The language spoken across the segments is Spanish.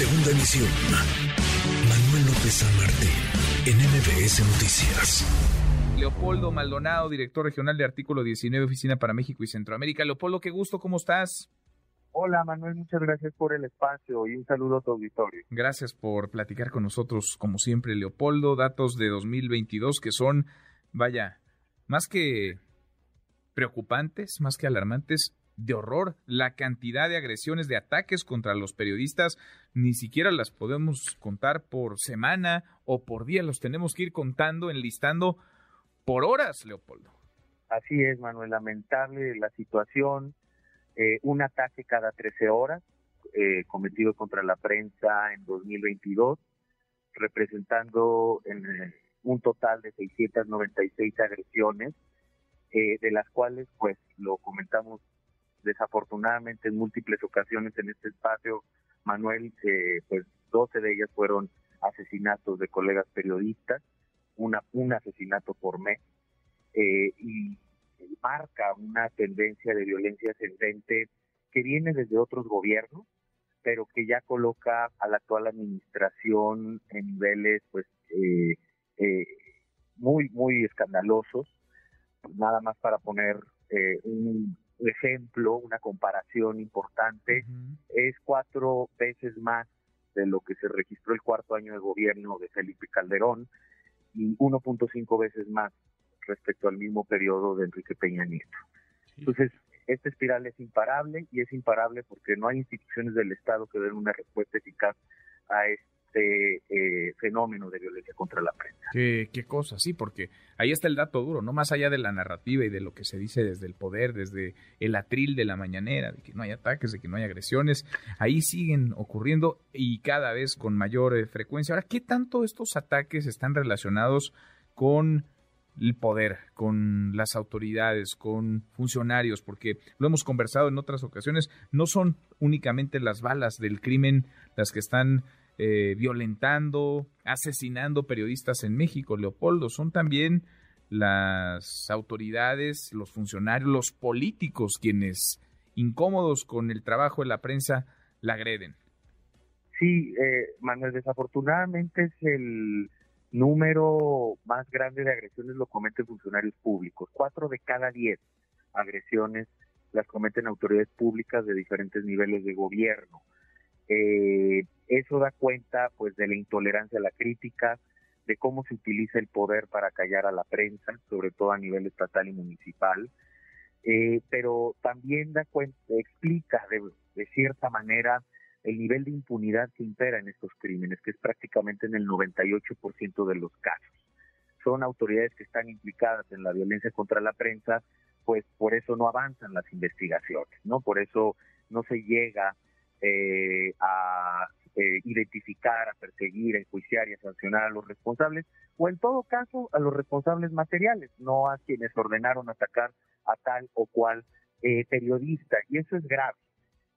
Segunda emisión. Manuel López San Martín, en MBS Noticias. Leopoldo Maldonado, director regional de Artículo 19, Oficina para México y Centroamérica. Leopoldo, qué gusto, ¿cómo estás? Hola Manuel, muchas gracias por el espacio y un saludo a tu auditorio. Gracias por platicar con nosotros, como siempre, Leopoldo. Datos de 2022 que son, vaya, más que preocupantes, más que alarmantes, de horror. La cantidad de agresiones, de ataques contra los periodistas, ni siquiera las podemos contar por semana o por día, los tenemos que ir contando, enlistando por horas, Leopoldo. Así es, Manuel, lamentable la situación. Eh, un ataque cada 13 horas eh, cometido contra la prensa en 2022, representando en, eh, un total de 696 agresiones, de las cuales, pues, lo comentamos desafortunadamente en múltiples ocasiones en este espacio, Manuel, eh, pues 12 de ellas fueron asesinatos de colegas periodistas, una, un asesinato por mes, eh, y marca una tendencia de violencia ascendente que viene desde otros gobiernos, pero que ya coloca a la actual administración en niveles pues eh, eh muy muy escandalosos. Nada más para poner eh, un ejemplo, una comparación importante, es cuatro veces más de lo que se registró el cuarto año de gobierno de Felipe Calderón y 1.5 veces más respecto al mismo periodo de Enrique Peña Nieto. Entonces, esta espiral es imparable y es imparable porque no hay instituciones del Estado que den una respuesta eficaz a este este eh, fenómeno de violencia contra la prensa. ¿Qué, qué cosa, sí, porque ahí está el dato duro, no más allá de la narrativa y de lo que se dice desde el poder, desde el atril de la mañanera, de que no hay ataques, de que no hay agresiones, ahí siguen ocurriendo y cada vez con mayor eh, frecuencia. Ahora, ¿qué tanto estos ataques están relacionados con el poder, con las autoridades, con funcionarios, porque lo hemos conversado en otras ocasiones, no son únicamente las balas del crimen las que están eh, violentando, asesinando periodistas en México, Leopoldo, son también las autoridades, los funcionarios, los políticos quienes, incómodos con el trabajo de la prensa, la agreden. Sí, eh, Manuel, desafortunadamente es el número más grande de agresiones lo cometen funcionarios públicos. Cuatro de cada diez agresiones las cometen autoridades públicas de diferentes niveles de gobierno. Eh, eso da cuenta pues de la intolerancia a la crítica, de cómo se utiliza el poder para callar a la prensa, sobre todo a nivel estatal y municipal, eh, pero también da cuenta, explica de, de cierta manera el nivel de impunidad que impera en estos crímenes, que es prácticamente en el 98% de los casos. Son autoridades que están implicadas en la violencia contra la prensa, pues por eso no avanzan las investigaciones, ¿no? Por eso no se llega eh, a eh, identificar, a perseguir, a enjuiciar y a sancionar a los responsables, o en todo caso a los responsables materiales, no a quienes ordenaron atacar a tal o cual eh, periodista. Y eso es grave,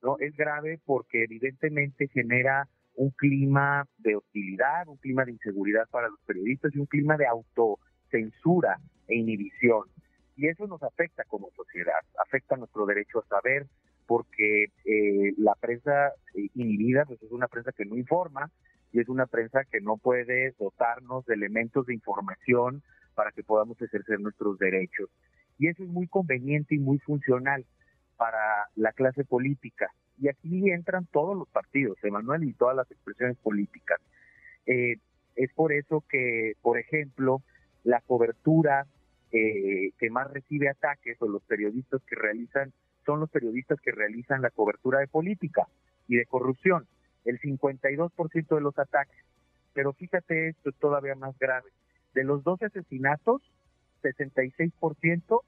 ¿no? Es grave porque evidentemente genera un clima de hostilidad, un clima de inseguridad para los periodistas y un clima de autocensura e inhibición. Y eso nos afecta como sociedad, afecta nuestro derecho a saber, porque eh, la prensa eh, inhibida pues es una prensa que no informa y es una prensa que no puede dotarnos de elementos de información para que podamos ejercer nuestros derechos. Y eso es muy conveniente y muy funcional para la clase política. Y aquí entran todos los partidos, Emanuel, y todas las expresiones políticas. Eh, es por eso que, por ejemplo, la cobertura que más recibe ataques o los periodistas que realizan son los periodistas que realizan la cobertura de política y de corrupción, el 52% de los ataques. Pero fíjate, esto es todavía más grave. De los 12 asesinatos, 66%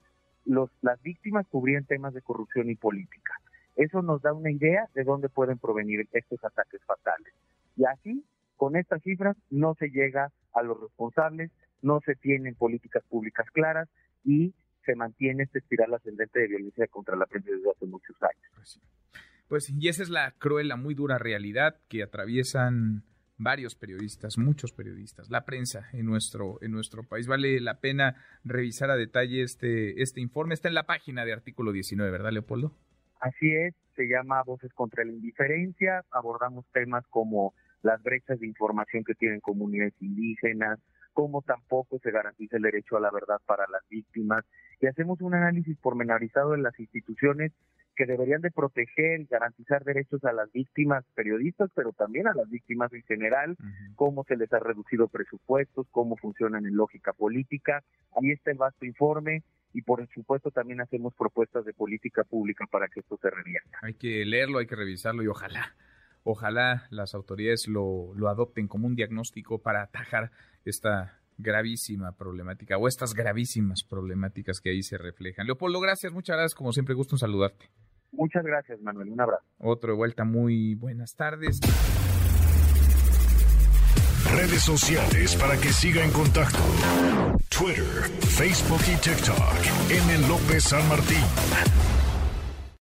los, las víctimas cubrían temas de corrupción y política. Eso nos da una idea de dónde pueden provenir estos ataques fatales. Y así, con estas cifras, no se llega a los responsables, no se tienen políticas públicas claras y se mantiene esta espiral ascendente de violencia contra la prensa desde hace muchos años. Pues, pues y esa es la cruel, la muy dura realidad que atraviesan varios periodistas, muchos periodistas, la prensa en nuestro, en nuestro país. Vale la pena revisar a detalle este, este informe. Está en la página de artículo 19, ¿verdad, Leopoldo? Así es, se llama Voces contra la Indiferencia, abordamos temas como las brechas de información que tienen comunidades indígenas, cómo tampoco se garantiza el derecho a la verdad para las víctimas y hacemos un análisis pormenorizado de las instituciones que deberían de proteger y garantizar derechos a las víctimas periodistas, pero también a las víctimas en general, cómo se les ha reducido presupuestos, cómo funcionan en lógica política. Ahí está el vasto informe y por supuesto también hacemos propuestas de política pública para que esto se revierta. Hay que leerlo, hay que revisarlo y ojalá, ojalá las autoridades lo, lo adopten como un diagnóstico para atajar esta gravísima problemática o estas gravísimas problemáticas que ahí se reflejan. Leopoldo, gracias, muchas gracias, como siempre, gusto en saludarte. Muchas gracias, Manuel, un abrazo. Otro de vuelta, muy buenas tardes. Redes sociales para que siga en contacto: Twitter, Facebook y TikTok. M. López San Martín.